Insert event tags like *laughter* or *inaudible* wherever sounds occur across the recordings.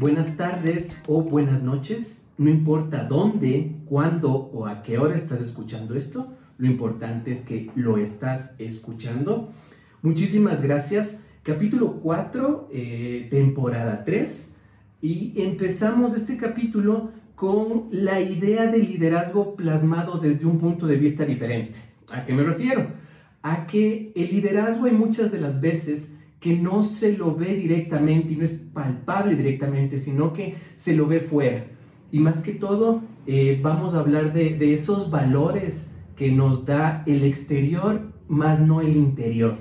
Buenas tardes o buenas noches. No importa dónde, cuándo o a qué hora estás escuchando esto, lo importante es que lo estás escuchando. Muchísimas gracias. Capítulo 4, eh, temporada 3. Y empezamos este capítulo con la idea de liderazgo plasmado desde un punto de vista diferente. ¿A qué me refiero? A que el liderazgo hay muchas de las veces que no se lo ve directamente y no es palpable directamente, sino que se lo ve fuera. Y más que todo, eh, vamos a hablar de, esos valores que nos da el exterior, más no el interior.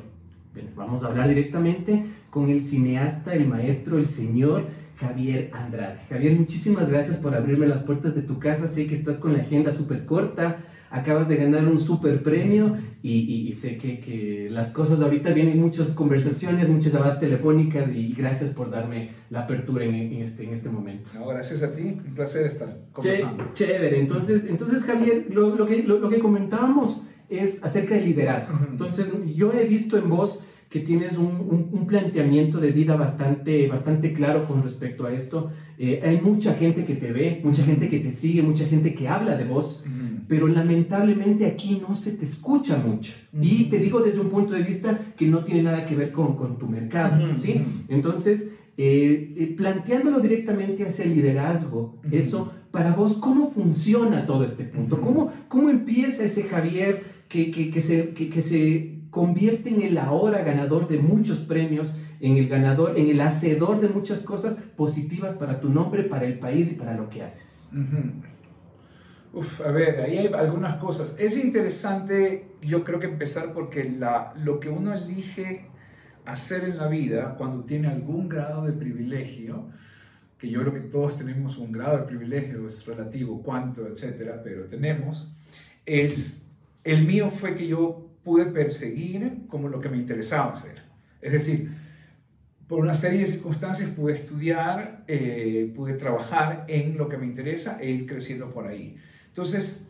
vamos a hablar directamente con el cineasta, el maestro, el señor Javier Andrade. Javier, muchísimas gracias por abrirme las puertas de tu casa. Sé que estás con la agenda súper corta acabas de ganar un super premio y, sé que, las cosas ahorita vienen muchas conversaciones, muchas llamadas telefónicas y gracias por darme la apertura en, este, en este momento. gracias a ti, un placer estar conversando. chévere, entonces, entonces Javier, lo, lo que, lo, que comentábamos es acerca del liderazgo. Entonces, yo he visto en vos que tienes un, un, planteamiento de vida bastante, bastante claro con respecto a esto. Eh, hay mucha gente que te ve, mucha gente que te sigue, mucha gente que habla de vos pero lamentablemente aquí no se te escucha mucho. Y te digo desde un punto de vista que no tiene nada que ver con, con tu mercado, ¿sí? Entonces, eh, eh, planteándolo directamente hacia el liderazgo, eso, para vos, ¿cómo funciona todo este punto? ¿Cómo, cómo empieza ese Javier que, que, que se, que, se convierte en el ahora ganador de muchos premios, en el ganador, en el hacedor de muchas cosas positivas para tu nombre, para el país y para lo que haces? Uf, a ver, ahí hay algunas cosas. Es interesante, yo creo que empezar porque la, lo que uno elige hacer en la vida cuando tiene algún grado de privilegio, que yo creo que todos tenemos un grado de privilegio, es relativo, cuánto, etcétera, pero tenemos, es, el mío fue que yo pude perseguir como lo que me interesaba hacer. Es decir, por una serie de circunstancias pude estudiar, eh, pude trabajar en lo que me interesa e ir creciendo por ahí. Entonces,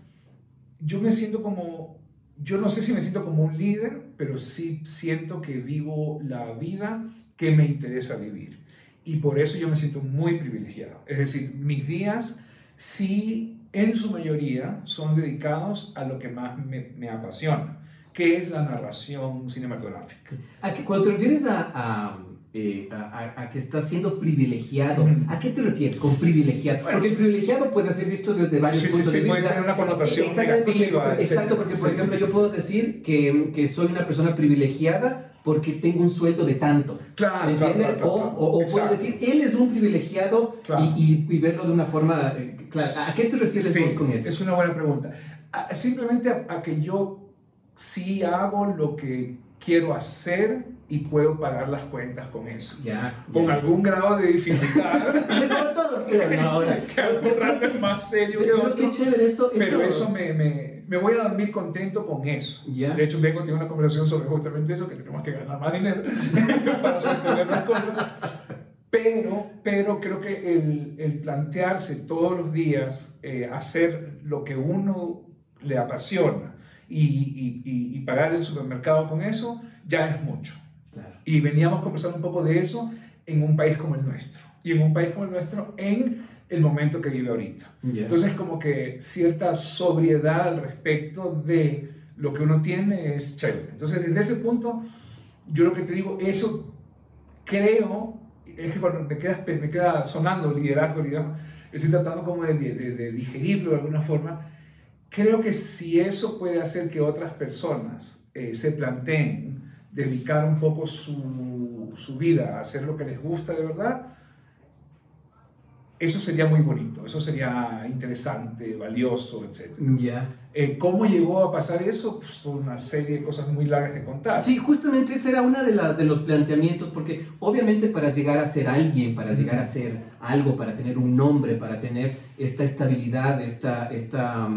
yo me siento como, yo no sé si me siento como un líder, pero sí siento que vivo la vida que me interesa vivir. Y por eso yo me siento muy privilegiado. Es decir, mis días sí, en su mayoría, son dedicados a lo que más me, apasiona, que es la narración cinematográfica. ¿A que cuando te refieres a eh, a, que estás siendo privilegiado. ¿A qué te refieres con privilegiado? porque el privilegiado puede ser visto desde varios puntos de vista. Puede tener una connotación exacto, porque, exacto, porque por ejemplo yo puedo decir que, que, soy una persona privilegiada porque tengo un sueldo de tanto. Claro, ¿Entiendes? o, o, puedo decir, él es un privilegiado y, y, verlo de una forma eh, clara. ¿A qué te refieres vos con eso? Es una buena pregunta. Simplemente a que yo sí hago lo que quiero hacer y puedo pagar las cuentas con eso. Ya, con algún grado de dificultad. *laughs* Pero todos quieren *laughs* ahora. que algún rato es más serio que otro. Qué chévere eso. Pero eso me, me, me, voy a dormir contento con eso. Ya. De hecho, vengo a tener una conversación sobre justamente eso, que tenemos que ganar más dinero *laughs* para sostener las cosas. Pero, pero creo que el, el plantearse todos los días eh, hacer lo que uno le apasiona y, y, y pagar el supermercado con eso, ya es mucho. Y veníamos conversando un poco de eso en un país como el nuestro. Y en un país como el nuestro, en el momento que vive ahorita. Entonces, como que cierta sobriedad al respecto de lo que uno tiene es chévere. Entonces, desde ese punto, yo lo que te digo, eso creo, es que cuando me queda, me queda sonando liderazgo, liderazgo, estoy tratando como de, de digerirlo de alguna forma. Creo que si eso puede hacer que otras personas eh, se planteen dedicar un poco su, su, vida a hacer lo que les gusta de verdad, eso sería muy bonito, eso sería interesante, valioso, etc. Ya. Eh, ¿Cómo llegó a pasar eso? Pues una serie de cosas muy largas que contar. Sí, justamente ese era uno de, de los planteamientos, porque obviamente para llegar a ser alguien, para llegar a ser algo, para tener un nombre, para tener esta estabilidad, esta, esta,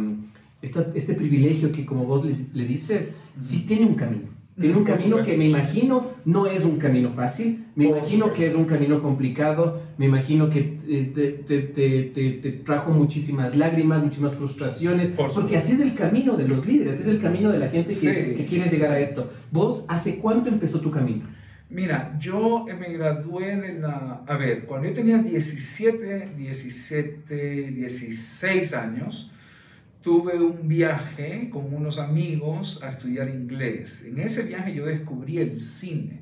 este privilegio que como vos le, le dices, sí tiene un camino. Tiene un camino que me imagino no es un camino fácil, me imagino que es un camino complicado, me imagino que eh, te, te, te, trajo muchísimas lágrimas, muchísimas frustraciones, porque así es el camino de los líderes, así es el camino de la gente que, que quiere llegar a esto. ¿Vos hace cuánto empezó tu camino? Mira, yo me gradué de la... A ver, cuando yo tenía 17, 17, 16 años, tuve un viaje con unos amigos a estudiar inglés. En ese viaje yo descubrí el cine.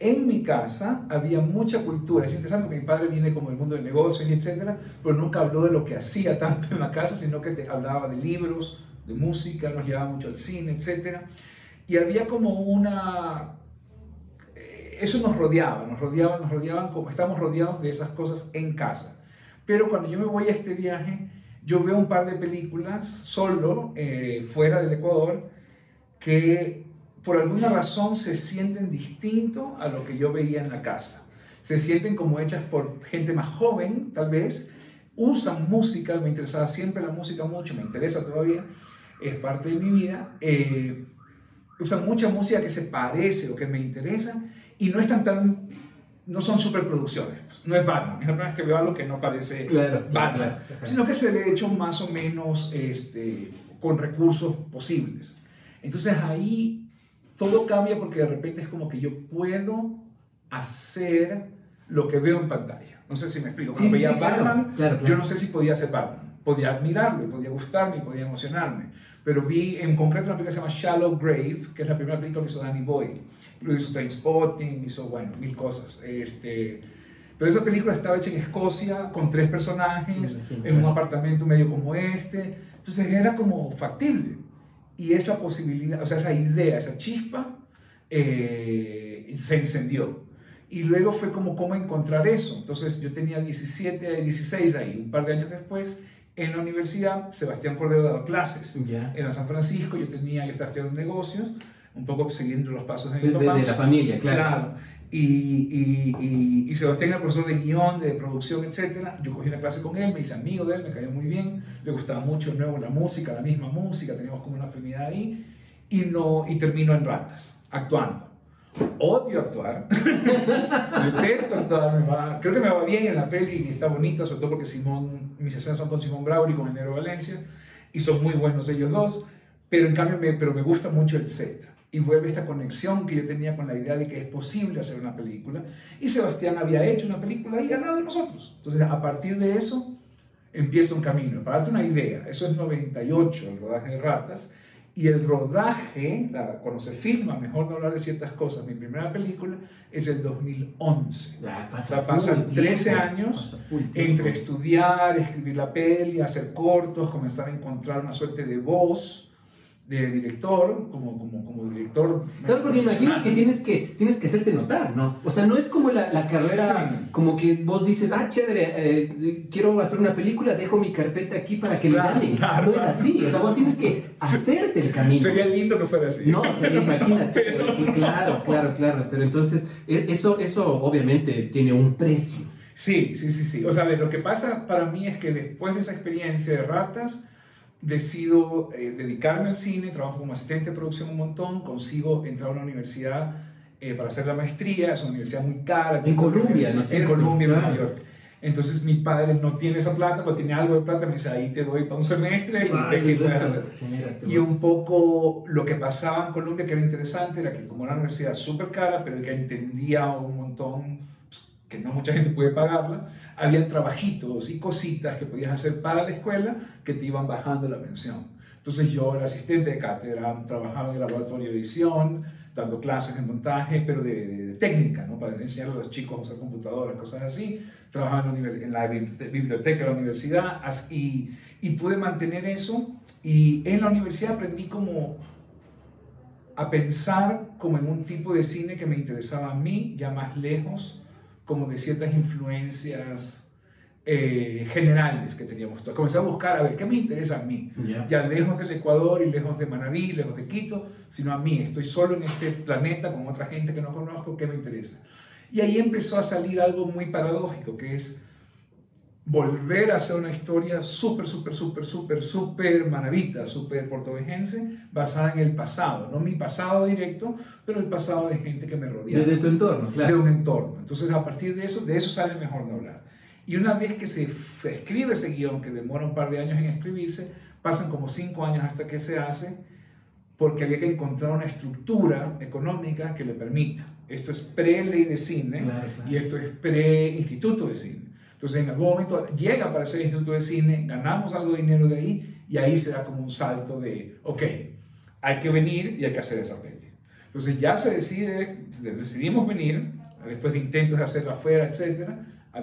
En mi casa había mucha cultura. Es interesante que mi padre viene como del mundo de negocios y etcétera, pero nunca habló de lo que hacía tanto en la casa, sino que te hablaba de libros, de música, nos llevaba mucho al cine, etcétera. Y había como una eh, eso nos rodeaba, nos rodeaba, nos rodeaban como estamos rodeados de esas cosas en casa. Pero cuando yo me voy a este viaje, yo veo un par de películas solo, eh, fuera del Ecuador, que por alguna razón se sienten distinto a lo que yo veía en la casa. Se sienten como hechas por gente más joven, tal vez. Usan música, me interesaba siempre la música mucho, me interesa todavía, es parte de mi vida. Eh, usan mucha música que se parece o que me interesa y no están tan no son superproducciones. Pues, no es Batman. Es la primera vez que veo algo que no parece Batman. Sino que se ve hecho más o menos este, con recursos posibles. Entonces ahí todo cambia porque de repente es como que yo puedo hacer lo que veo en pantalla. No sé si me explico. Cuando veía Batman, yo no sé si podía ser Batman. Podía admirarlo, podía gustarme, podía emocionarme. Pero vi en concreto una película que se llama Shallow Grave, que es la primera película que hizo Danny Boyle lo hizo Trainspotting, hizo, bueno, mil cosas. Este, pero esa película estaba hecha en Escocia con tres personajes, en un apartamento medio como este. Entonces era como factible. Y esa posibilidad, o sea, esa idea, esa chispa, eh, se encendió. Y luego fue como cómo encontrar eso. Entonces yo tenía 17, 16 ahí, un par de años después, en la universidad, Sebastián Cordero daba clases. en San Francisco, yo tenía, yo estaba estudiando negocios, un poco siguiendo los pasos de mi papá. De, la familia, claro. Y, y, y, Sebastián era profesor de guion, de producción, etc. Yo cogí una clase con él, me hice amigo de él, me cayó muy bien, le gustaba mucho de nuevo la música, la misma música, teníamos como una afinidad ahí, y, no, y termino en Ratas, actuando. Odio actuar, *laughs* detesto actuar, creo que me va bien en la peli y está bonita, sobre todo porque Simón, mis escenas son con Simón Brauer y con el Negro Valencia, y son muy buenos ellos dos, pero en cambio me, pero me gusta mucho el set y vuelve esta conexión que yo tenía con la idea de que es posible hacer una película. Y Sebastián había hecho una película ahí al lado de nosotros. Entonces, a partir de eso, empieza un camino. Para darte una idea, eso es 98, el rodaje de Ratas. Y el rodaje, cuando se filma, mejor no hablar de ciertas cosas, mi primera película es el 2011. Ya, pasa, o sea, pasan 13 años entre estudiar, escribir la peli, hacer cortos, comenzar a encontrar una suerte de voz de director, como, como, como director. Claro, porque imagino que tienes, que tienes que hacerte notar, ¿no? O sea, no es como la, la carrera, como que vos dices, ah, chévere, eh, quiero hacer una película, dejo mi carpeta aquí para que claro, me Claro, no es así, o sea, vos tienes que *laughs* hacerte el camino. Sería lindo que fuera así. No, sería, imagínate. *laughs* Claro, claro, claro. Pero entonces, e, eso, eso obviamente tiene un precio. Sí, sí, sí, sí. O sea, lo que pasa para mí es que después de esa experiencia de ratas, decido eh, dedicarme al cine, trabajo como asistente de producción un montón, consigo entrar a una universidad eh, para hacer la maestría, es una universidad muy cara. En Colombia, ¿no En Colombia, en Nueva York. Entonces mi padre no tiene esa plata, cuando tiene algo de plata me dice, ahí te doy para un semestre y Y un poco lo que pasaba en Colombia, que era interesante, era que como era una universidad súper cara, pero que entendía un montón que no mucha gente puede pagarla, había trabajitos y cositas que podías hacer para la escuela que te iban bajando la pensión. Entonces yo era asistente de cátedra, trabajaba en el laboratorio de edición, dando clases de montaje, pero de, técnica, ¿no? para enseñar a los chicos a usar computadoras, cosas así. Trabajaba en, la biblioteca de la universidad y, y pude mantener eso. Y en la universidad aprendí como a pensar como en un tipo de cine que me interesaba a mí, ya más lejos como de ciertas influencias eh, generales que teníamos. Entonces, comencé a buscar, a ver, ¿qué me interesa a mí? Ya. Ya lejos del Ecuador y lejos de Manabí, lejos de Quito, sino a mí. Estoy solo en este planeta con otra gente que no conozco, ¿qué me interesa? Y ahí empezó a salir algo muy paradójico, que es volver a hacer una historia súper, súper, súper, súper, súper manavita, súper portovejense, basada en el pasado. No mi pasado directo, pero el pasado de gente que me rodeaba. De, de tu entorno, de claro. un entorno. Entonces, a partir de eso, de eso sale mejor no hablar. Y una vez que se escribe ese guion, que demora un par de años en escribirse, pasan como cinco años hasta que se hace, porque había que encontrar una estructura económica que le permita. Esto es pre-ley de cine Claro, claro. y esto es pre-instituto de cine. Entonces, en algún momento llega para ser instituto de cine, ganamos algo de dinero de ahí y ahí se da como un salto de, ok, hay que venir y hay que hacer esa peli. Entonces ya se decide, decidimos venir, después de intentos de hacerla afuera, etc.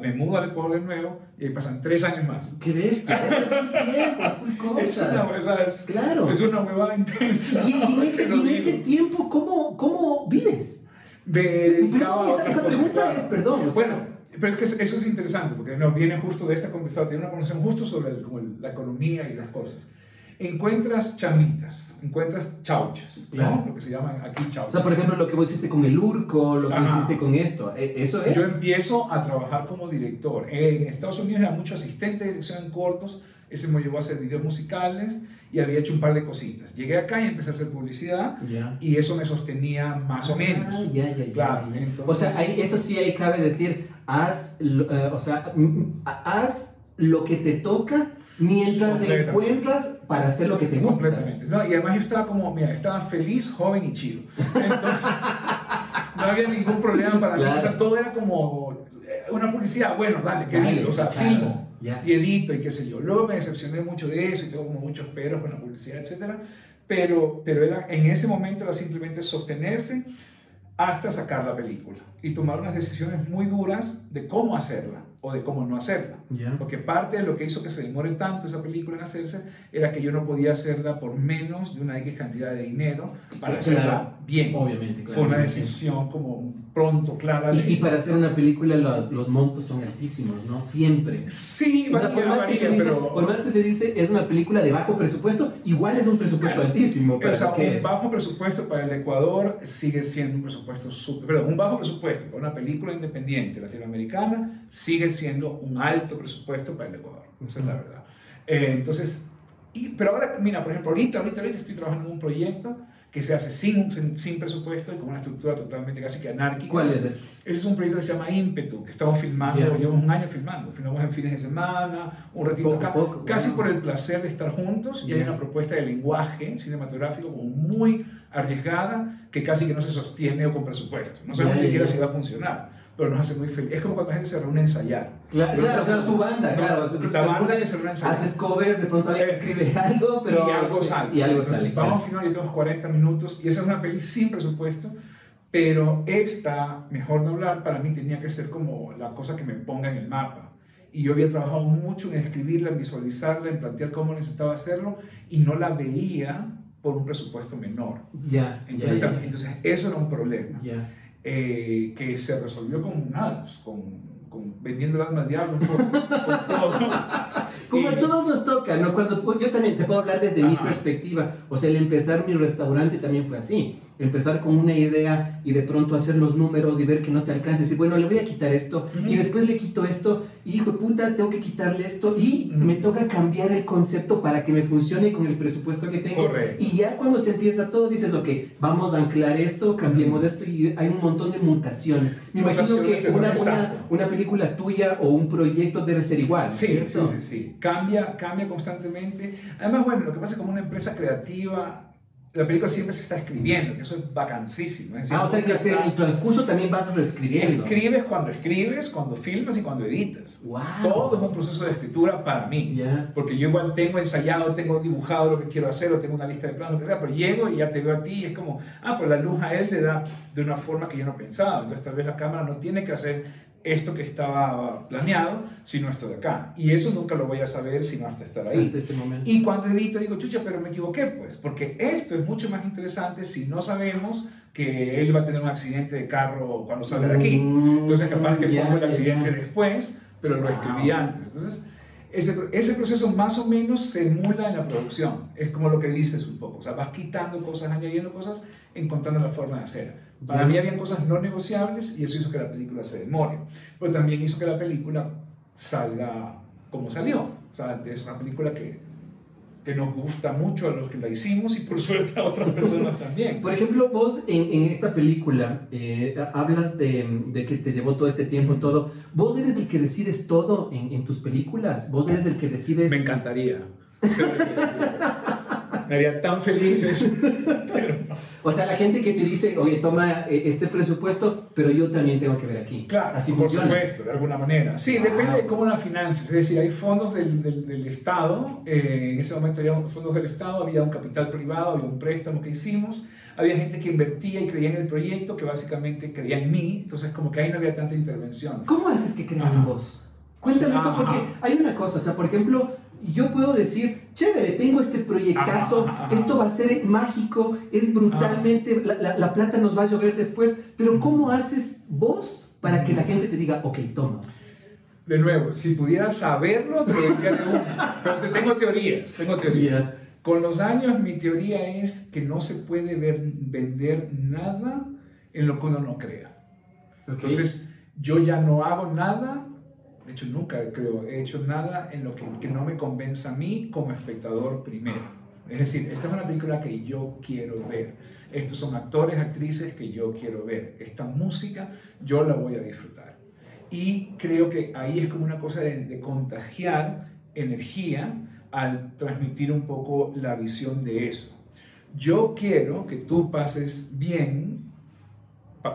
Me mudo al Ecuador de nuevo y ahí pasan tres años más. Qué bestia, *laughs* es un tiempo, es full Es cosas. una, o sea, es- Claro. es una huevada intensa. Y, en ese, *laughs* digo. ese tiempo, ¿cómo, cómo vives? A Perdón, esa, esa pregunta es, perdón, o sea, Bueno, pero es que eso es interesante, porque no, viene justo de esta conversación, tiene una conversación justo sobre el- como el- la economía y las cosas. Encuentras chamitas, encuentras chauchas, Claro. ¿no? Lo que se llaman aquí o chauchas. sea, por ejemplo, lo que vos hiciste con el Urco, lo que Ajá. hiciste con esto, ¿e- ¿eso es? Yo empiezo a trabajar como director. En Estados Unidos era mucho asistente de dirección en cortos, ese me llevó a hacer videos musicales y había hecho un par de cositas. Llegué acá y empecé a hacer publicidad Ya. y eso me sostenía más o menos. Ah, ya, ya, Claro, entonces- O sea, ahí- eso sí ahí cabe decir, haz, eh, o sea, mm, mm, haz lo que te toca mientras encuentras para hacer lo que te gusta. Completamente. No, y además yo estaba como, mira, estaba feliz, joven y chido. Entonces, *laughs* no había ningún problema para mí. Claro. O sea, todo era como eh, una publicidad. Bueno, dale, que Dale. O sea, claro. filmo Y edito y qué sé yo. Luego me decepcioné mucho de eso y tengo como muchos peros con la publicidad, etcétera. Pero, pero era, en ese momento era simplemente sostenerse hasta sacar la película y tomar unas decisiones muy duras de cómo hacerla o de cómo no hacerla. Ya. Porque parte de lo que hizo que se demore tanto esa película en hacerse era que yo no podía hacerla por menos de una X cantidad de dinero para Claro. hacerla bien. Obviamente, claro. Fue una decisión como pronto, clara. Y, y para hacer una película los, los montos son altísimos, ¿no? Siempre. Sí, O sea, por, varía, más que se varía, dice, pero... por más que se dice es una película de bajo presupuesto, igual es un presupuesto Claro. altísimo. para O sea, un es. bajo presupuesto para el Ecuador sigue siendo un presupuesto súper... Perdón, un bajo presupuesto para una película independiente latinoamericana sigue siendo un alto presupuesto para el Ecuador. Esa es la verdad. Eh, entonces, y, pero ahora, mira, por ejemplo, ahorita, ahorita, ahorita estoy trabajando en un proyecto que se hace sin, sin, sin presupuesto y con una estructura totalmente casi que anárquica. ¿Cuál es este? Ese es un proyecto que se llama Ímpetu, que estamos filmando, Ya. llevamos un año filmando, filmamos en fines de semana, un ratito Poco acá, poco, casi wow. por el placer de estar juntos, y hay una propuesta de lenguaje cinematográfico como muy arriesgada, que casi que no se sostiene o con presupuesto. No sabemos Ya, ni siquiera si va a funcionar, pero nos hace muy feliz. Es como cuando la gente se reúne a ensayar. Claro, claro, claro, tu banda, claro. La banda que se reúne a ensayar. Haces covers, de pronto alguien escribe algo, pero. y algo sale. Y algo Entonces, sale. Vamos a filmar y tenemos 40 minutos y esa es una peli sin presupuesto, pero esta, mejor no hablar, para mí tenía que ser como la cosa que me ponga en el mapa. Y yo había trabajado mucho en escribirla, en visualizarla, en plantear cómo necesitaba hacerlo y no la veía por un presupuesto menor. Ya, ya, Entonces, ya, también- entonces eso era un problema ya. Eh, que se resolvió con nada, con, con vendiendo el alma al diablo por, por todo. *laughs* Como a todos nos toca, ¿no? Cuando yo también te puedo hablar desde mi perspectiva. O sea, el empezar mi restaurante también fue así. Empezar con una idea y de pronto hacer los números y ver que no te alcanza. Y decir, bueno, le voy a quitar esto Ujú. y después le quito esto. Y hijo de puta, tengo que quitarle esto. Y me toca cambiar el concepto para que me funcione con el presupuesto que tengo. Correcto. Y ya cuando se empieza todo, dices, ok, vamos a anclar esto, cambiemos esto y hay un montón de mutaciones. Me imagino que una, una, una película tuya o un proyecto debe ser igual. Sí, ¿cierto? sí, sí, sí. Cambia, cambia constantemente. Además, bueno, lo que pasa es que como una empresa creativa, la película siempre se está escribiendo, que eso es vacancísimo. Es decir, Ah, o sea que en el transcurso también vas reescribiendo. escribes cuando escribes, cuando filmas y cuando editas. Wow. Todo es un proceso de escritura para mí. Ya. Porque yo igual tengo ensayado, tengo dibujado lo que quiero hacer, o tengo una lista de planos, lo que sea, pero llego y ya te veo a ti y es como, ah, pues la luz a él le da de una forma que yo no pensaba. Entonces tal vez la cámara no tiene que hacer esto que estaba planeado, sino esto de acá. Y eso nunca lo voy a saber sino hasta estar ahí. Hasta ese momento. Y cuando edito digo, chucha, pero me equivoqué, pues, porque esto es mucho más interesante si no sabemos que él va a tener un accidente de carro cuando salga de aquí. Mm, Entonces capaz que pongo el accidente después, pero lo escribí antes. Entonces, ese, ese, proceso más o menos se emula en la producción. Es como lo que dices un poco. O sea, vas quitando cosas, añadiendo cosas, encontrando la forma de hacer. Para mí había cosas no negociables y eso hizo que la película se demore. Pero también hizo que la película salga como salió. O sea, es una película que que nos gusta mucho a los que la hicimos y por *laughs* suerte a otras personas también. Por ejemplo, vos en, en esta película eh, hablas de, de, que te llevó todo este tiempo, todo. ¿Vos eres el que decides todo en, en tus películas? ¿Vos eres el que decides...? Me encantaría. Me haría tan felices, *laughs* pero o sea, la gente que te dice, oye, toma eh, este presupuesto, pero yo también tengo que ver aquí. Claro, Así por supuesto, de alguna manera. Sí, depende de cómo la finanzas. Es decir, hay fondos del, del, Estado. Eh, en ese momento había fondos del Estado, había un capital privado, había un préstamo que hicimos. Había gente que invertía y creía en el proyecto, que básicamente creía en mí. Entonces, como que ahí no había tanta intervención. ¿Cómo haces que crean en vos? Cuéntame eso, porque hay una cosa, o sea, por ejemplo, yo puedo decir, chévere, tengo este proyectazo, esto va a ser mágico, es brutalmente, la, la, plata nos va a llover después, pero ¿cómo haces vos para que la gente te diga, ok, toma? De nuevo, si pudiera saberlo, te Pero tengo teorías, tengo teorías. Con los años, mi teoría es que no se puede ver, vender nada en lo que uno no crea. Entonces, yo ya no hago nada de hecho nunca creo, he hecho nada en lo que, que, no me convenza a mí como espectador primero. Es decir, esta es una película que yo quiero ver. Estos son actores, actrices que yo quiero ver. Esta música yo la voy a disfrutar. Y creo que ahí es como una cosa de, de contagiar energía al transmitir un poco la visión de eso. Yo quiero que tú pases bien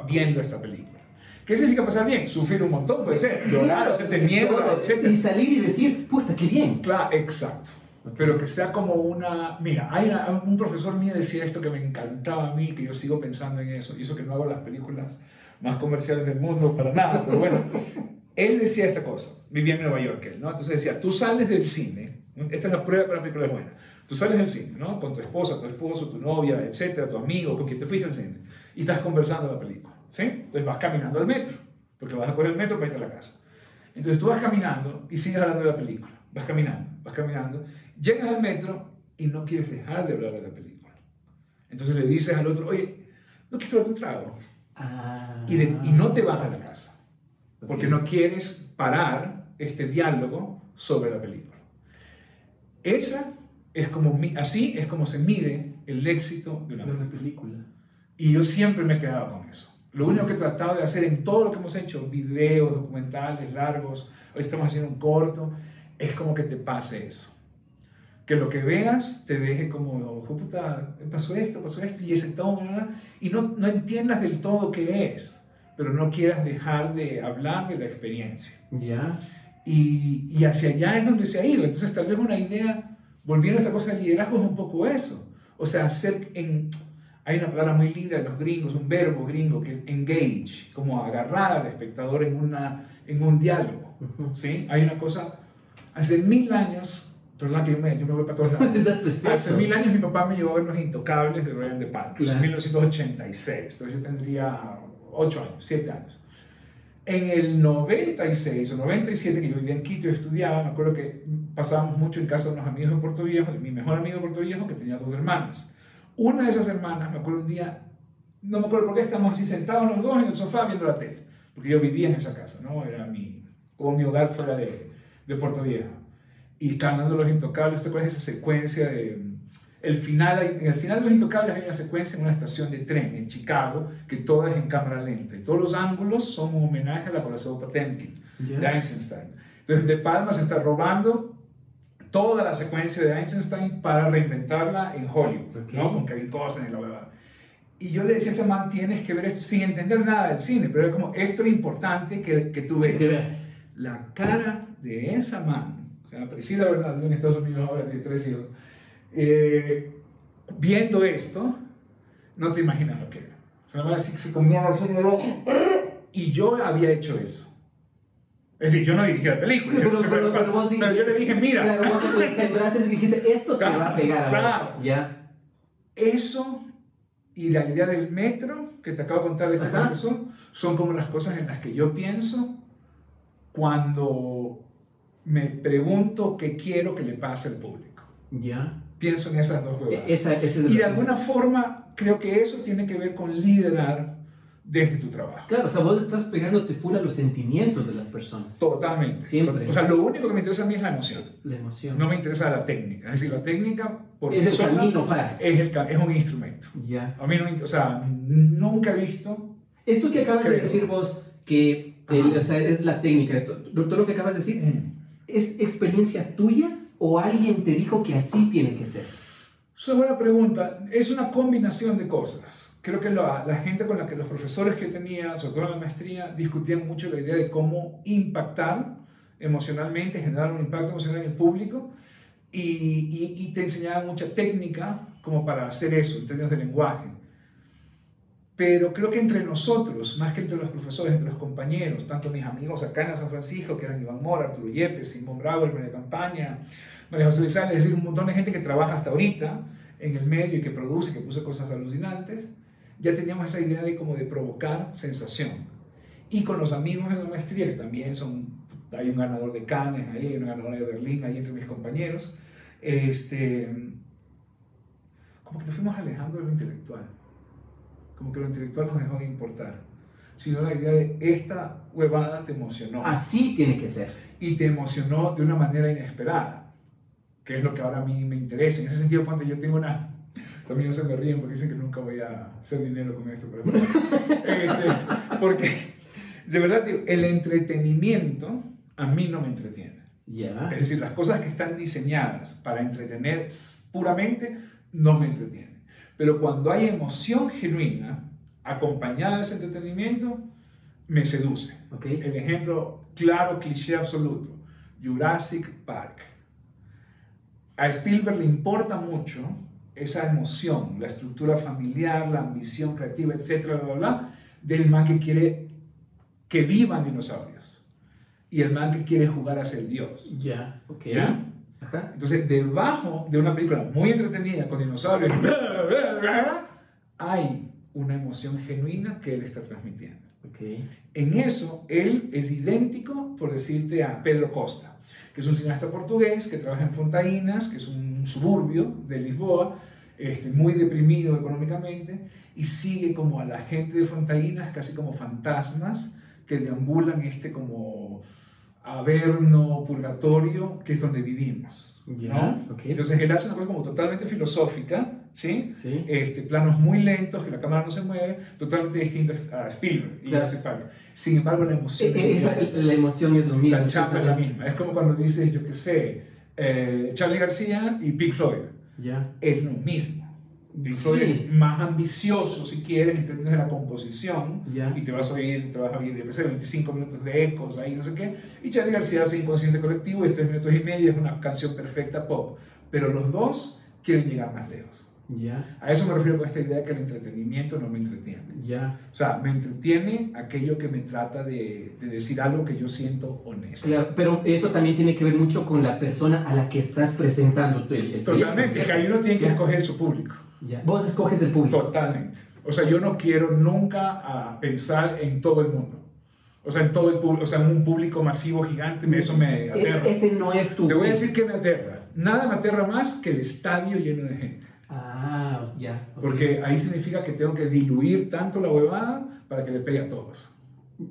viendo esta película. ¿Qué significa pasar bien? Sufrir un montón, puede ser. Llorar, hacerte miedo, etc. Y salir y decir, puta, qué bien. Claro, exacto. Pero que sea como una... Mira, hay un profesor mío decía esto que me encantaba a mí, que yo sigo pensando en eso, y eso que no hago las películas más comerciales del mundo para nada, pero bueno, él decía esta cosa, vivía en Nueva York, él, ¿no? Entonces decía, tú sales del cine, esta es la prueba que una película es buena, tú sales del cine, ¿no? Con tu esposa, tu esposo, tu novia, etcétera, tu amigo, con quien te fuiste al cine, y estás conversando la película. ¿Sí? Entonces vas caminando al metro, porque vas a coger el metro para irte a la casa. Entonces tú vas caminando y sigues hablando de la película. Vas caminando, vas caminando, llegas al metro y no quieres dejar de hablar de la película. Entonces le dices al otro, oye, no quiero tomar un trago. Ah. y, no te vas a la casa, porque no quieres parar este diálogo sobre la película. Esa es como, así es como se mide el éxito de una, de una película. Y yo siempre me he quedado con eso. Lo único que he tratado de hacer en todo lo que hemos hecho, videos, documentales largos, hoy estamos haciendo un corto, es como que te pase eso. Que lo que veas te deje como, oh, puta, pasó esto, pasó esto, y ese todo, y no, no entiendas del todo qué es, pero no quieras dejar de hablar de la experiencia. Ya. Y, y hacia allá es donde se ha ido. Entonces, tal vez una idea, volviendo a esta cosa del liderazgo, es un poco eso. O sea, hacer en hay una palabra muy linda de los gringos, un verbo gringo que es engage, como agarrar al espectador en, una, en un diálogo. ¿sí? Hay una cosa, hace mil años, perdón que yo me, yo me voy para todos lados, *laughs* hace mil años mi papá me llevó a ver Los Intocables de Brian De Palma, en 1986, entonces yo tendría 8 años, 7 años. En el 96 o 97, que yo vivía en Quito y estudiaba, me acuerdo que pasábamos mucho en casa de unos amigos de Puerto Viejo, de mi mejor amigo de Puerto Viejo, que tenía dos hermanas. Una de esas hermanas, me acuerdo un día, no me acuerdo por qué, estamos así sentados los dos en el sofá viendo la tele, porque yo vivía en esa casa, ¿no? Era mi, como mi hogar fuera de, de Puerto Viejo. Y estaban dando Los Intocables, ¿te acuerdas esa secuencia de... El final, en el final de Los Intocables hay una secuencia en una estación de tren en Chicago que toda es en cámara lenta y todos los ángulos son un homenaje a la corazón Potemkin de Einstein. Entonces, De Palma se está robando toda la secuencia de Einstein para reinventarla en Hollywood, ¿no? Con Kevin Costner y la verdad. Y yo le decía a este man, tienes que ver esto sin entender nada del cine, pero es como, esto es importante que, que tú veas. La cara de esa man, o sea, Priscila Bernal, vive en Estados Unidos ahora, tiene tres hijos, eh, viendo esto, no te imaginas lo que era. O sea, se comió y yo había hecho eso. Es decir, yo no dirigí la película. Pero, pero, pero, vos pero yo le dije, mira. Claro, vos sembraste y dijiste, esto te va a pegar a claro. ¿Ya? Eso y la idea del metro que te acabo de contar de esta profesor son como las cosas en las que yo pienso cuando me pregunto qué quiero que le pase al público. Ya. Pienso en esas dos E- Esa, ese es Y de alguna forma creo que eso tiene que ver con liderar desde tu trabajo. Claro, o sea, vos estás pegándote full a los sentimientos de las personas. Totalmente. Siempre. O sea, lo único que me interesa a mí es la emoción. La emoción. No me interesa la técnica. Es decir, la técnica por es sí el sola camino para. es, el, es un instrumento. Ya. A mí no me, o sea, nunca he visto. Esto que acabas de decir vos, que el- o sea, es la técnica, esto, todo lo que acabas de decir, ¿es experiencia tuya o alguien te dijo que así tiene que ser? Es una buena pregunta. Es una combinación de cosas. Creo que la, la gente con la que los profesores que tenía, sobre todo en la maestría, discutían mucho la idea de cómo impactar emocionalmente, generar un impacto emocional en el público y, y- y te enseñaban mucha técnica como para hacer eso en términos de lenguaje. Pero creo que entre nosotros, más que entre los profesores, entre los compañeros, tanto mis amigos acá en San Francisco, que eran Iván Mora, Arturo Yepes, Simón Bravo, el María Campaña, María José Lizal, es decir, un montón de gente que trabaja hasta ahorita en el medio y que produce, que puso cosas alucinantes, ya teníamos esa idea de como de provocar sensación. Y con los amigos de la maestría, que también son, hay un ganador de Cannes, ahí hay un ganador de Berlín, ahí entre mis compañeros, este, como que nos fuimos alejando de lo intelectual, como que lo intelectual nos dejó de importar, sino la idea de esta huevada te emocionó Así tiene que ser. y te emocionó de una manera inesperada, que es lo que ahora a mí me interesa. En ese sentido, ponte, yo tengo una... También no se me ríen porque dicen que nunca voy a hacer dinero con esto, pero *laughs* Este, porque de verdad digo, el entretenimiento a mí no me entretiene. Ya. Es decir, las cosas que están diseñadas para entretener puramente no me entretienen. Pero cuando hay emoción genuina acompañada de ese entretenimiento, me seduce. Ok. El ejemplo claro, cliché absoluto, Jurassic Park. A Spielberg le importa mucho esa emoción, la estructura familiar, la ambición creativa, etcétera, bla, bla, bla, del man que quiere que vivan dinosaurios y el man que quiere jugar a ser Dios. Ya. Ok. ¿Ya? Ajá. Entonces, debajo de una película muy entretenida con dinosaurios, hay una emoción genuina que él está transmitiendo. Ok. En eso, él es idéntico, por decirte, a Pedro Costa, que es un cineasta portugués que trabaja en Fontaínas, que es un suburbio de Lisboa, este, muy deprimido económicamente, y sigue como a la gente de Fontaínas casi como fantasmas que deambulan este como averno purgatorio que es donde vivimos. ¿no? Ok. Entonces él hace una cosa como totalmente filosófica, ¿sí? Sí. este, planos muy lentos, que la cámara no se mueve, totalmente distintos a Spielberg y Claro. Park. Sin embargo, la emoción E- es e- esa- igual. la emoción es lo mismo. la chamba es la misma. Es como cuando dices, yo qué sé, eh, Charlie García y Pink Floyd. Ya. Es lo mismo. Pink Sí. Es más ambicioso, si quieres, en términos de la composición. Ya. Y te vas a oír, te vas a oír, sé, 25 minutos de ecos ahí, no sé qué. Y Charlie García hace Inconsciente Colectivo y 3 minutos y medio es una canción perfecta pop. Pero los dos quieren llegar más lejos. Ya. A eso me refiero con esta idea que el entretenimiento no me entretiene. Ya. O sea, me entretiene aquello que me trata de, de decir algo que yo siento honesto. Claro, pero eso también tiene que ver mucho con la persona a la que estás presentando el, el Totalmente, que ahí uno tiene que escoger su público. Ya. Vos escoges el público. Totalmente. O sea, yo no quiero nunca a pensar en todo el mundo. O sea, en todo el público, o sea, en un público masivo gigante, eso me E- aterra. ese no es tu. Te voy a decir que me aterra. Nada me aterra más que el estadio lleno de gente. Ah, ya. ok. Porque ahí significa que tengo que diluir tanto la huevada para que le pegue a todos.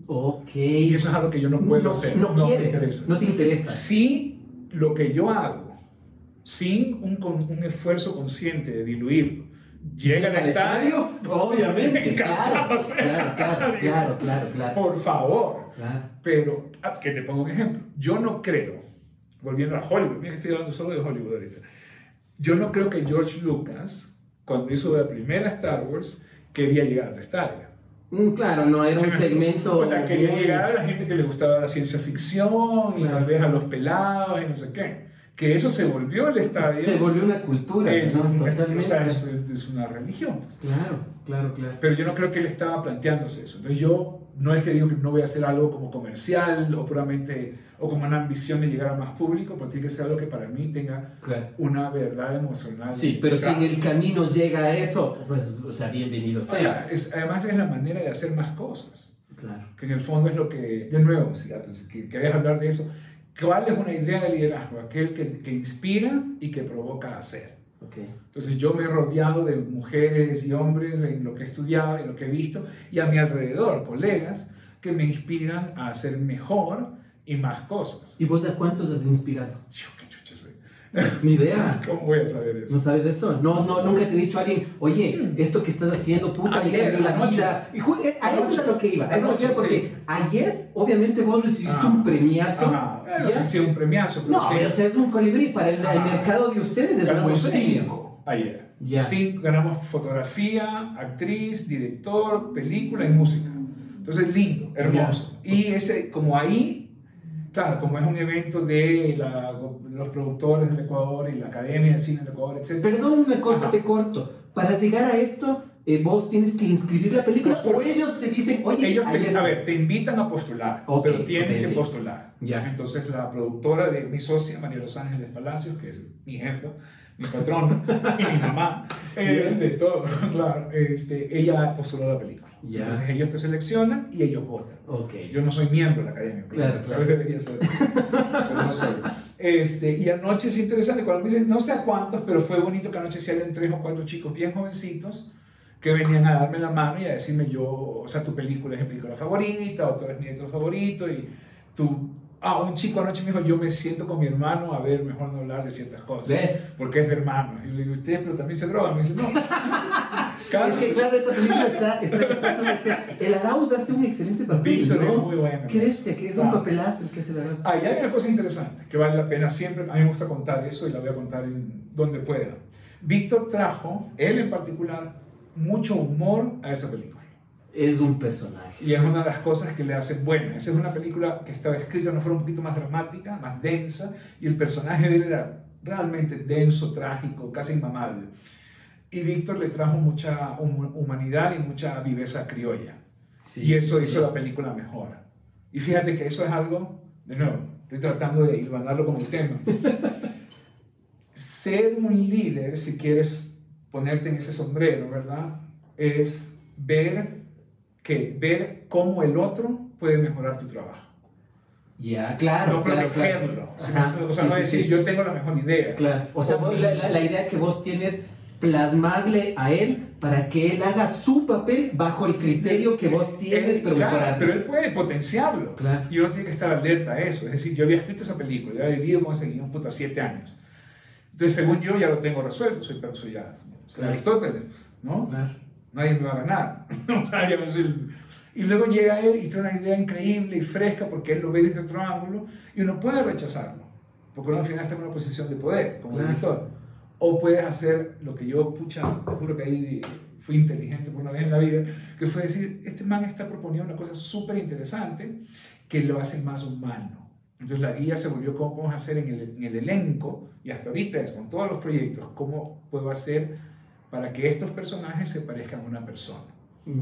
Ok. Y eso es algo que yo no puedo no, hacer. no me quieres, no te interesa. Si lo que yo hago, sin un, un esfuerzo consciente de diluirlo, llega al estadio, *laughs* obviamente. encantado Claro, claro, claro, claro, claro, claro. por favor. Claro. Pero, ah, que te pongo un ejemplo. Yo no creo, volviendo a Hollywood, mira que estoy hablando solo de Hollywood ahorita. Yo no creo que George Lucas, cuando hizo la primera Star Wars, quería llegar al estadio. Mm, Claro, no era un segmento. O sea, quería llegar a la gente que le gustaba la ciencia ficción y Claro. tal vez a los pelados y no sé qué. Que eso se volvió el estadio. Se volvió una cultura, es, ¿no? un- Totalmente. o sea, es, es una religión. pues. Claro, claro, claro. Pero yo no creo que él estaba planteándose eso. Entonces yo no es que digo que no voy a hacer algo como comercial o puramente o como una ambición de llegar a más público, pero tiene que ser algo que para mí tenga claro. una verdad emocional. Sí, pero si en el camino llega a eso, pues, o sea, bienvenido sea. es- además es la manera de hacer más cosas. Claro. Que en el fondo es lo que, de nuevo, si pues, querés hablar de eso, ¿cuál es una idea de liderazgo? Aquel que, que inspira y que provoca hacer. Okay. Entonces yo me he rodeado de mujeres y hombres en lo que he estudiado, en lo que he visto, y a mi alrededor colegas que me inspiran a hacer mejor y más cosas. ¿Y vos a cuántos has inspirado? Yo. *laughs* Ni idea. ¿Cómo voy a saber eso? ¿No sabes eso? No, no, nunca te he dicho a alguien, oye, esto que estás haciendo, puta, Ayer, de la vida. Y eh, a eso es a lo que iba. A eso Anoche, porque sí. ayer, obviamente, vos recibiste Ah. un premiazo. Bueno, ¿ya? sí, sí, un premiazo, pero No, sí. o sea, es un colibrí. Para el, el Ajá. mercado de ustedes es un buen premio. ayer. Ya. Cinco, ganamos fotografía, actriz, director, película y música. Entonces, lindo, hermoso. Y ese, como ahí, claro, como es un evento de la- los productores del Ecuador y la Academia de Cine del Ecuador, etc. Perdón una cosa, Ajá. te corto. Para llegar a esto, eh, vos tienes que inscribir la película Por o ellos te dicen, oye, Ellos te, está. a ver, te invitan a postular, Ok, pero tienes ok, que postular. Ya. Entonces la productora de mi socia, María Los Ángeles Palacios, que es mi jefa, mi patrona *laughs* y mi mamá, este, todo, *laughs* claro, este, ella postuló la película. Ya. Entonces ellos te seleccionan y ellos votan. Ok. Yo no soy miembro de la academia, Claro, tal claro. vez debería ser, pero no soy. Este, y anoche es interesante, cuando me dicen, no sé a cuántos, pero fue bonito que anoche se habían tres o cuatro chicos bien jovencitos que venían a darme la mano y a decirme yo, o sea, tu película es mi película favorita, o tú eres mi director favorito, y tú, ah, un chico anoche me dijo, yo me siento con mi hermano a ver, mejor no hablar de ciertas cosas. ¿Ves? Porque es de hermano. Y yo le digo, usted, pero también se droga. Me dice, no. Es que claro, esa película está, está, está chévere. El Arauz hace un excelente papel, Víctor es ¿no? muy bueno. ¿Qué bestia? Que es un Ah. papelazo el que hace el Arauz. Ahí hay una cosa interesante que vale la pena siempre. A mí me gusta contar eso y la voy a contar en donde pueda. Víctor trajo, él en particular, mucho humor a esa película. Es un personaje. Y es una de las cosas que le hace buena. Esa es una película que estaba escrita de una forma un poquito más dramática, más densa, y el personaje de él era realmente denso, trágico, casi inmamable. Y Víctor le trajo mucha hum- humanidad y mucha viveza criolla. Sí, y eso sí, hizo sí. la película mejor. Y fíjate que eso es algo, de nuevo, estoy tratando de hilvanarlo con el tema. *laughs* Ser un líder, si quieres ponerte en ese sombrero, ¿verdad? Es ver que ver cómo el otro puede mejorar tu trabajo. Ya, claro. no claro, protegerlo. claro. ¿sí Ajá, me- o sea, sí, no decir sí. yo tengo la mejor idea. Claro. O sea, vos- la, la- la idea que vos tienes plasmarle a él para que él haga su papel bajo el criterio que vos tienes, Él- pero claro, pero él puede potenciarlo. Claro. Y uno tiene que estar alerta a eso. Es decir, yo había escrito esa película, yo había vivido con ese guion puta siete años. Entonces, según yo, ya lo tengo resuelto. Soy, soy ya, soy Claro. Aristóteles, ¿no? Claro. Nadie me va a ganar. *laughs* O sea, soy Y luego llega él y trae una idea increíble y fresca porque él lo ve desde otro ángulo y uno puede rechazarlo. Porque uno al final está en una posición de poder como director. O puedes hacer lo que yo, pucha, te juro que ahí fui inteligente por una vez en la vida, que fue decir, este man está proponiendo una cosa súper interesante que lo hace más humano. Entonces la guía se volvió cómo podemos hacer en el, en el elenco, y hasta ahorita es con todos los proyectos, cómo puedo hacer para que estos personajes se parezcan a una persona